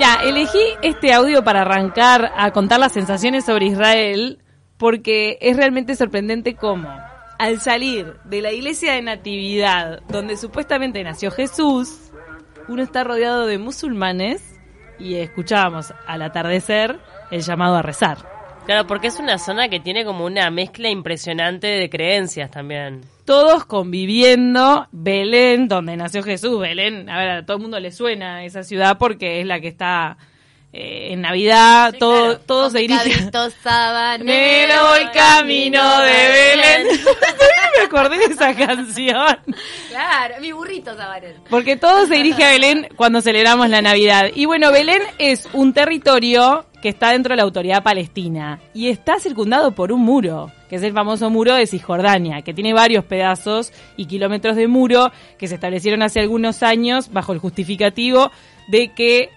Mira, elegí este audio para arrancar a contar las sensaciones sobre Israel porque es realmente sorprendente cómo al salir de la iglesia de Natividad, donde supuestamente nació Jesús, uno está rodeado de musulmanes y escuchábamos al atardecer el llamado a rezar. Claro, porque es una zona que tiene como una mezcla impresionante de creencias también. Todos conviviendo, Belén, donde nació Jesús, Belén, a ver, a todo el mundo le suena esa ciudad porque es la que está eh, en Navidad, todo, claro. todo Con se dirige. picadito sabanero, voy camino de Belén. Me acordé de esa canción. Claro, mi burrito sabanero. Porque todo se dirige a Belén cuando celebramos la Navidad. Y bueno, Belén es un territorio que está dentro de la autoridad palestina y está circundado por un muro, que es el famoso muro de Cisjordania, que tiene varios pedazos y kilómetros de muro que se establecieron hace algunos años bajo el justificativo de que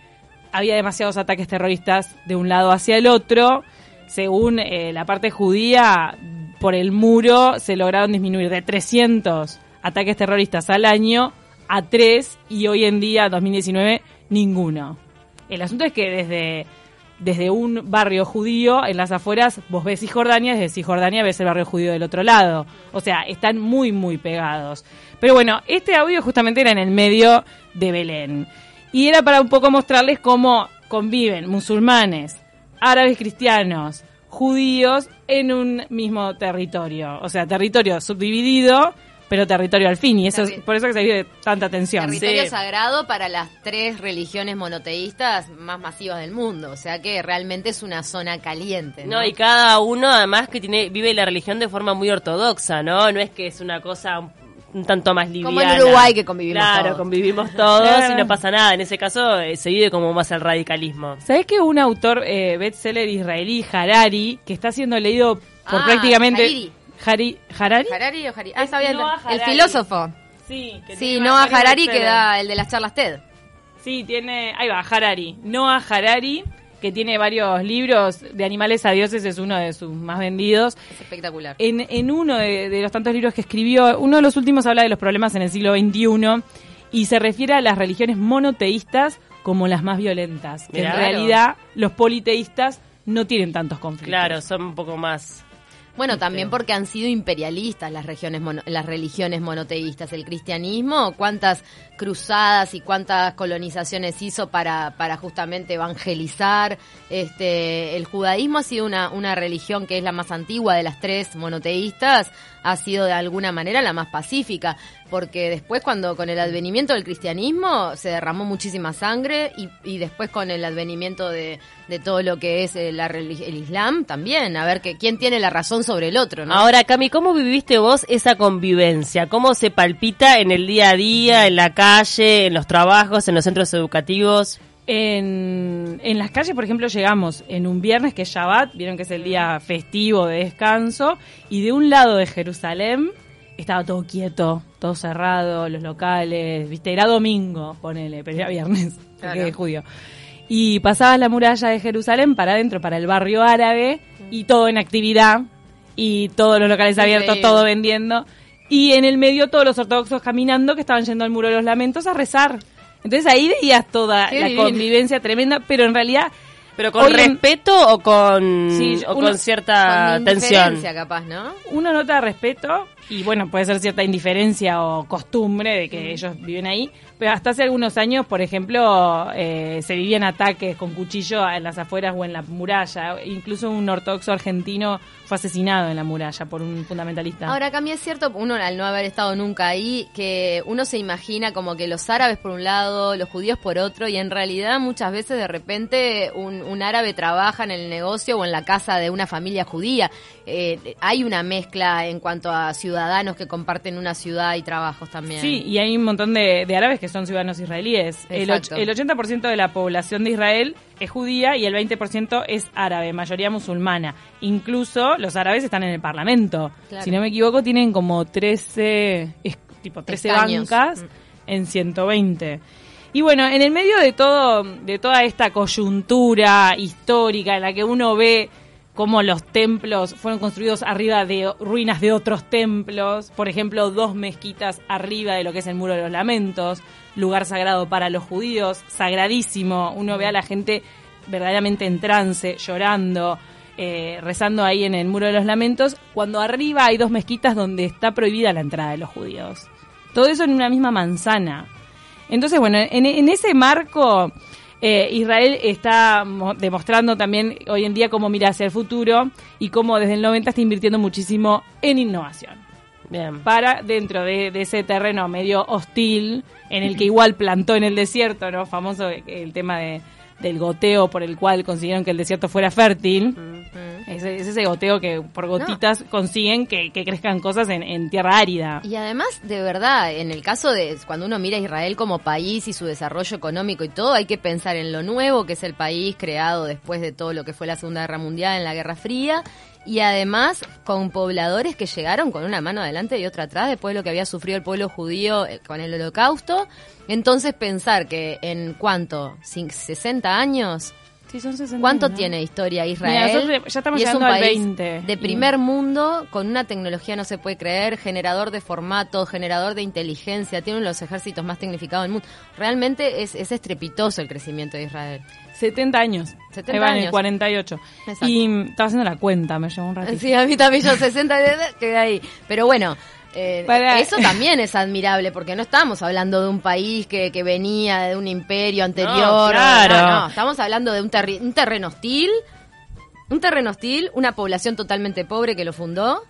había demasiados ataques terroristas de un lado hacia el otro. Según eh, la parte judía, por el muro se lograron disminuir de 300 ataques terroristas al año a 3 y hoy en día, 2019, ninguno. El asunto es que desde, desde un barrio judío en las afueras vos ves Cisjordania, desde Cisjordania ves el barrio judío del otro lado. O sea, están muy, muy pegados. Pero bueno, este audio justamente era en el medio de Belén. Y era para un poco mostrarles cómo conviven musulmanes, árabes cristianos, judíos en un mismo territorio. O sea, territorio subdividido, pero territorio al fin. Y eso es por eso que se vive tanta tensión. Territorio Sí. sagrado para las tres religiones monoteístas más masivas del mundo. O sea que realmente es una zona caliente. No, No, y cada uno además que tiene vive la religión de forma muy ortodoxa, ¿no? No es que es una cosa un, tanto más liviana. Como en Uruguay que convivimos Claro, todos. convivimos todos y no pasa nada. En ese caso eh, se vive como más el radicalismo. ¿Sabés que un autor eh, bestseller israelí, Harari, que está siendo leído por Ah, prácticamente... Hariri. Hari- ¿Harari? Harari o Harari. Ah, Es está bien. Noah El Harari. filósofo. Sí, que Sí, Noah Harari que da el de las charlas TED. Sí, tiene... Ahí va, Harari. Noah Harari, que tiene varios libros de animales a dioses, es uno de sus más vendidos. Es espectacular. En, en uno de, de los tantos libros que escribió, uno de los últimos habla de los problemas en el siglo XXI y se refiere a las religiones monoteístas como las más violentas. Que en realidad los politeístas no tienen tantos conflictos. Claro, son un poco más. Bueno, también porque han sido imperialistas las regiones mono- las religiones monoteístas. El cristianismo, cuántas cruzadas y cuántas colonizaciones hizo para, para justamente evangelizar. Este, el judaísmo ha sido una, una religión que es la más antigua de las tres monoteístas, ha sido de alguna manera la más pacífica, porque después cuando con el advenimiento del cristianismo se derramó muchísima sangre y, y después con el advenimiento de, de todo lo que es eh, la el Islam también, a ver que quién tiene la razón sobre el otro, ¿no? Ahora, Cami, ¿cómo viviste vos esa convivencia? ¿Cómo se palpita en el día a día, en la calle, en los trabajos, en los centros educativos? En, en las calles, por ejemplo, llegamos en un viernes que es Shabbat, vieron que es el día festivo de descanso, y de un lado de Jerusalén estaba todo quieto, todo cerrado, los locales, viste, era domingo, ponele, pero era viernes, porque Claro. es judío. Y pasabas la muralla de Jerusalén para adentro, para el barrio árabe, y todo en actividad, y todos los locales abiertos, todo vendiendo, y en el medio todos los ortodoxos caminando que estaban yendo al muro de los lamentos a rezar. Entonces ahí veías toda Qué la divino. convivencia tremenda, pero en realidad ¿Pero con Hoy en- respeto o con, Sí, o uno- con cierta Con tensión? capaz, ¿no? uno nota respeto y bueno, puede ser cierta indiferencia o costumbre de que ellos viven ahí, pero hasta hace algunos años, por ejemplo, eh, se vivían ataques con cuchillo en las afueras o en la muralla. Incluso un ortodoxo argentino fue asesinado en la muralla por un fundamentalista. Ahora, Cami, es cierto, uno al no haber estado nunca ahí, que uno se imagina como que los árabes por un lado, los judíos por otro, y en realidad muchas veces de repente un, un árabe trabaja en el negocio o en la casa de una familia judía. Eh, hay una mezcla en cuanto a ciudadanos que comparten una ciudad y trabajos también. Sí, y hay un montón de, de árabes que son ciudadanos israelíes. El, Exacto. el 80% de la población de Israel es judía y el 20% es árabe, mayoría musulmana. Incluso los árabes están en el parlamento. Claro. Si no me equivoco, tienen como 13, es, tipo 13 Escaños. bancas Mm. en 120. Y bueno, en el medio de todo, de toda esta coyuntura histórica en la que uno ve cómo los templos fueron construidos arriba de ruinas de otros templos, por ejemplo, dos mezquitas arriba de lo que es el Muro de los Lamentos, lugar sagrado para los judíos, sagradísimo, uno ve a la gente verdaderamente en trance, llorando, eh, rezando ahí en el Muro de los Lamentos, cuando arriba hay dos mezquitas donde está prohibida la entrada de los judíos. Todo eso en una misma manzana. Entonces, bueno, en, en ese marco eh, Israel está demostrando también hoy en día cómo mira hacia el futuro y cómo desde el 90 está invirtiendo muchísimo en innovación. Bien. Para dentro de, ese terreno medio hostil, en el que igual plantó en el desierto, ¿no? Famoso el tema de, del goteo por el cual consiguieron que el desierto fuera fértil. Es, ese goteo que por gotitas consiguen que, crezcan cosas en, tierra árida. Y además, de verdad, en el caso de cuando uno mira a Israel como país y su desarrollo económico y todo, hay que pensar en lo nuevo que es el país creado después de todo lo que fue la Segunda Guerra Mundial en la Guerra Fría y además con pobladores que llegaron con una mano adelante y otra atrás después de lo que había sufrido el pueblo judío eh, con el holocausto. Entonces pensar que en cuánto, 60 años, ¿Cuánto tiene historia Israel? ya estamos y es un país de primer mundo, con una tecnología no se puede creer, generador de formatos, generador de inteligencia, tiene uno de los ejércitos más tecnificados del mundo. Realmente es, es estrepitoso el crecimiento de Israel. 70 años. 70 años. 48. Y estaba haciendo la cuenta, me llevó un ratito. Sí, a mí también yo 60 quedé ahí. Pero bueno, eh, Eso también es admirable, porque no estamos hablando de un país que, que venía de un imperio anterior. claro. no, estamos hablando de un, un terreno hostil, un terreno hostil, una población totalmente pobre que lo fundó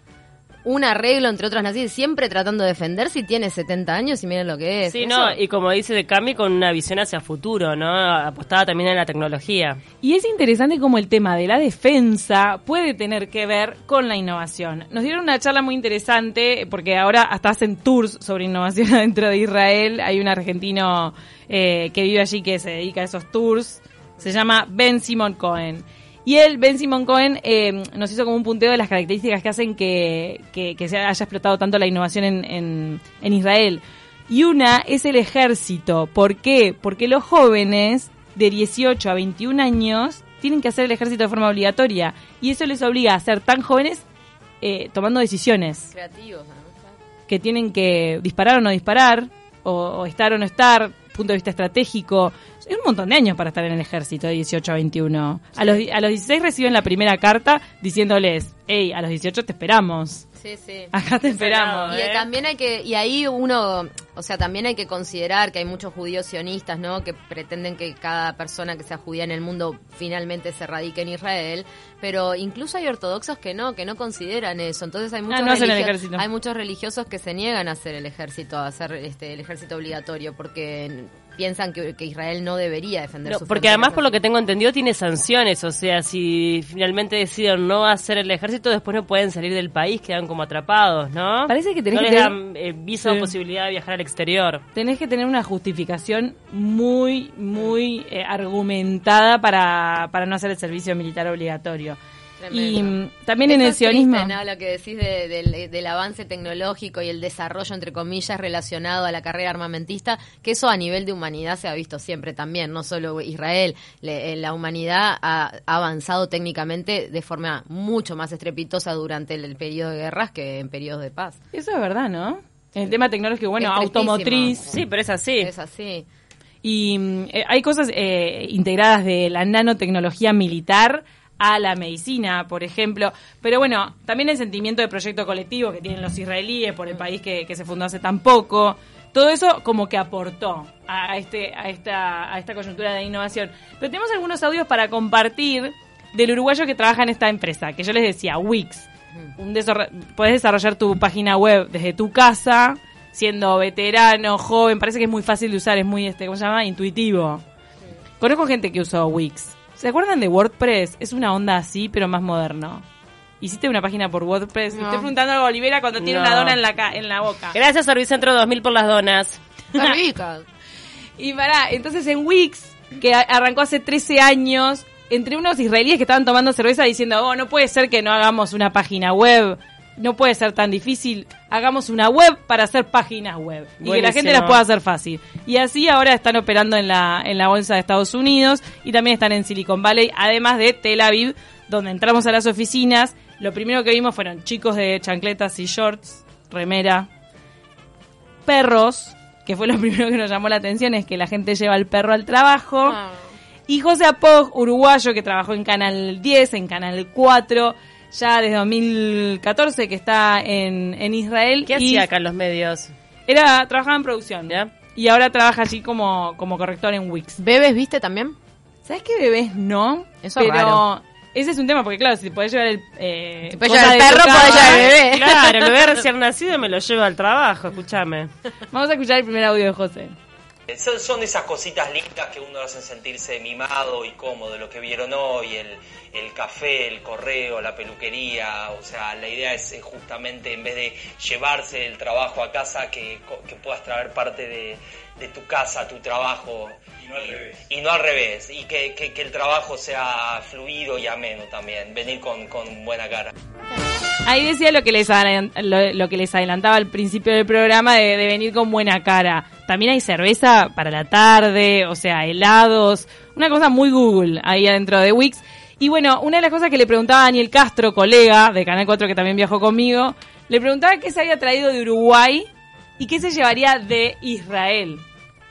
un arreglo entre otras naciones, siempre tratando de defenderse y tiene 70 años y miren lo que es. Sí, no, y como dice de Cami, con una visión hacia futuro, ¿no? Apostada también en la tecnología. Y es interesante cómo el tema de la defensa puede tener que ver con la innovación. Nos dieron una charla muy interesante, porque ahora hasta hacen tours sobre innovación dentro de Israel. Hay un argentino eh, que vive allí que se dedica a esos tours. Se llama Ben Simon Cohen. Y él, Ben Simon Cohen, eh, nos hizo como un punteo de las características que hacen que, se haya explotado tanto la innovación en, en, Israel. Y una es el ejército. ¿Por qué? Porque los jóvenes de 18 a 21 años tienen que hacer el ejército de forma obligatoria. Y eso les obliga a ser tan jóvenes eh, tomando decisiones. Creativos, Que tienen que disparar o no disparar, o estar o no estar, punto de vista estratégico. Un montón de años para estar en el ejército de 18 a 21. A, los, a los 16 reciben la primera carta diciéndoles, hey, a los 18 te esperamos. Sí, sí. Acá te esperamos. Y ¿eh? también hay que, y ahí uno, o sea, también hay que considerar que hay muchos judíos sionistas, ¿no? Que pretenden que cada persona que sea judía en el mundo finalmente se radique en Israel, pero incluso hay ortodoxos que no, que no consideran eso. Entonces hay ah, muchos, hay muchos religiosos que se niegan a hacer el ejército, a hacer este, el ejército obligatorio, porque piensan que, Israel no debería defender su Porque además, por lo que tengo entendido, tiene sanciones. O sea, si finalmente deciden no hacer el ejército, después no pueden salir del país, quedan como atrapados, ¿no? Parece que tenés no que les dan eh, visa o posibilidad de viajar al exterior. Tenés que tener una justificación muy, muy eh, argumentada para, para no hacer el servicio militar obligatorio. Y mm, también en el sionismo. Lo que decís del avance tecnológico y el desarrollo, entre comillas, relacionado a la carrera armamentista, que eso a nivel de humanidad se ha visto siempre también, no solo Israel. Eh, la humanidad ha, avanzado técnicamente de forma mucho más estrepitosa durante el, periodo de guerras que en periodos de paz. Eso es verdad, ¿no? El tema tecnológico, bueno, automotriz. Sí, pero es así. Es así. Y mm, eh, hay cosas eh, integradas de la nanotecnología militar a la medicina, por ejemplo. Pero bueno, también el sentimiento de proyecto colectivo que tienen los israelíes por el país que, se fundó hace tan poco. Todo eso como que aportó a, este, a, esta, a esta coyuntura de innovación. Pero tenemos algunos audios para compartir del uruguayo que trabaja en esta empresa, que yo les decía, Wix. Un puedes desarrollar tu página web desde tu casa, siendo veterano, joven, parece que es muy fácil de usar, es muy, este, ¿cómo se llama? Intuitivo. Conozco gente que usó Wix. ¿Se acuerdan de WordPress? Es una onda así, pero más moderno. ¿Hiciste una página por WordPress? Estoy preguntando a Olivera cuando tiene una dona en la, en la boca. Gracias, Servicentro 2000 por las donas. y pará, entonces en Wix, que arrancó hace 13 años, entre unos israelíes que estaban tomando cerveza diciendo, oh, no puede ser que no hagamos una página web no puede ser tan difícil, hagamos una web para hacer páginas web y que la gente las pueda hacer fácil. Y así ahora están operando en la, en la bolsa de Estados Unidos y también están en Silicon Valley, además de Tel Aviv, donde entramos a las oficinas, lo primero que vimos fueron chicos de chancletas y shorts, remera, perros, que fue lo primero que nos llamó la atención, es que la gente lleva el perro al trabajo. Ah. Y José Apog, uruguayo, que trabajó en Canal 10, en Canal 4, ya desde 2014, que está en, en Israel. ¿Qué y hacía acá en los medios? Era, trabajaba en producción. ¿Ya? Y ahora trabaja allí como, como corrector en Wix. ¿Bebes viste también? ¿Sabes qué bebés no? Eso es Pero raro. ese es un tema, porque claro, si podés llevar el... Eh, Si podés llevar el perro, podés llevar el bebé. Claro, el bebé recién nacido me lo lleva al trabajo, escúchame. Vamos a escuchar el primer audio de José. Son, son esas cositas lindas que uno hacen sentirse mimado y cómodo, lo que vieron hoy, el, el café, el correo, la peluquería, o sea, la idea es, justamente en vez de llevarse el trabajo a casa, que, que puedas traer parte de, de tu casa a tu trabajo. Y no al revés. Y, no al revés, y que, que- que el trabajo sea fluido y ameno también, venir con, con buena cara. Ahí decía lo que les lo, lo que les adelantaba al principio del programa de, de venir con buena cara. También hay cerveza para la tarde, o sea, helados, una cosa muy Google ahí adentro de Wix. Y bueno, una de las cosas que le preguntaba a Daniel Castro, colega de Canal 4 que también viajó conmigo, le preguntaba qué se había traído de Uruguay y qué se llevaría de Israel.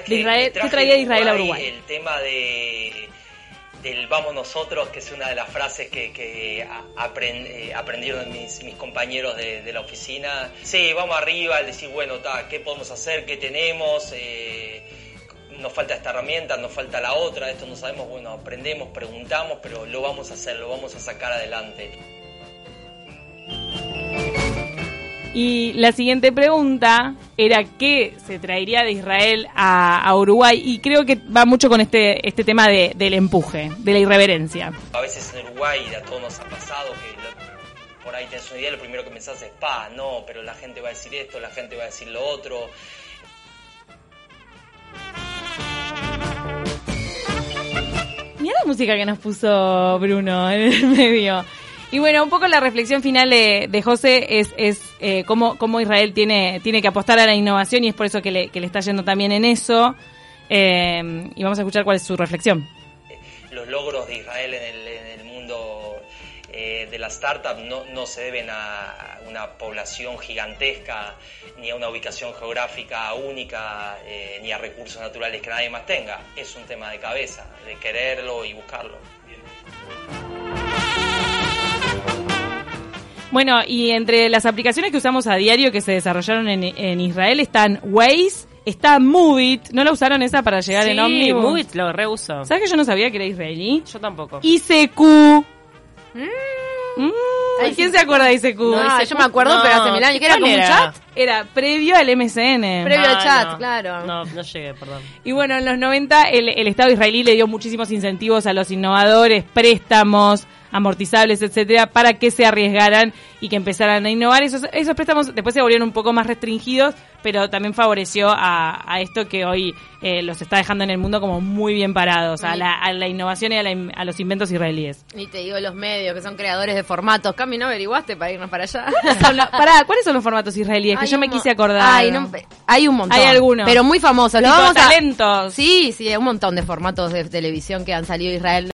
De Israel ¿Qué traía de Israel a Uruguay? El tema de del vamos nosotros, que es una de las frases que, eh, aprendieron mis, compañeros de, de la oficina. Sí, vamos arriba, al decir, bueno, ta, ¿qué podemos hacer? ¿Qué tenemos? Eh, nos falta esta herramienta, nos falta la otra, esto no sabemos, bueno, aprendemos, preguntamos, pero lo vamos a hacer, lo vamos a sacar adelante. Y la siguiente pregunta era qué se traería de Israel a, a Uruguay y creo que va mucho con este este tema de, del empuje, de la irreverencia. A veces en Uruguay a todos nos ha pasado que lo- por ahí tenés una idea, lo primero que pensás es, pa, no, pero la gente va a decir esto, la gente va a decir lo otro. Mira la música que nos puso Bruno en el medio. Y bueno, un poco la reflexión final de, José es, eh, cómo, cómo Israel tiene, tiene que apostar a la innovación y es por eso que le, que le está yendo también en eso. Eh, y vamos a escuchar cuál es su reflexión. los logros de Israel en el, en el mundo eh, de la startup no, se deben a una población gigantesca, ni a una ubicación geográfica única, ni a recursos naturales que nadie más tenga. Es un tema de cabeza, de quererlo y buscarlo. Bueno, y entre las aplicaciones que usamos a diario que se desarrollaron en, en Israel están Waze, está Movit, ¿no la usaron esa para llegar en Sí, ómnibus? muy, lo reuso. ¿Sabes que yo no sabía que era israelí? Yo tampoco. ICQ. Mm, Ay, ¿Quién sí. se acuerda de ICQ? No, ese yo me acuerdo, no, pero hace mil años. que era ¿cuál como un chat? Era previo al MSN. Previo al chat, no. claro. No, no llegué, perdón. Y bueno, en los 90 el, el Estado israelí le dio muchísimos incentivos a los innovadores, préstamos, amortizables, etcétera, para que se arriesgaran y que empezaran a innovar. Esos, esos préstamos después se volvieron un poco más restringidos, pero también favoreció a, a esto que hoy eh, los está dejando en el mundo como muy bien parados, a la, a la innovación y a, la a los inventos israelíes. Ni te digo los medios, que son creadores de formatos. Cami, ¿no averiguaste para irnos para allá? Los- pará, ¿cuáles son los formatos israelíes? Que yo me quise acordar. Ay, no, hay un montón. Hay algunos. Pero muy famosos. Lo Tipo vamos a- talentos. Sí, sí, hay un montón de formatos de televisión que han salido de Israel.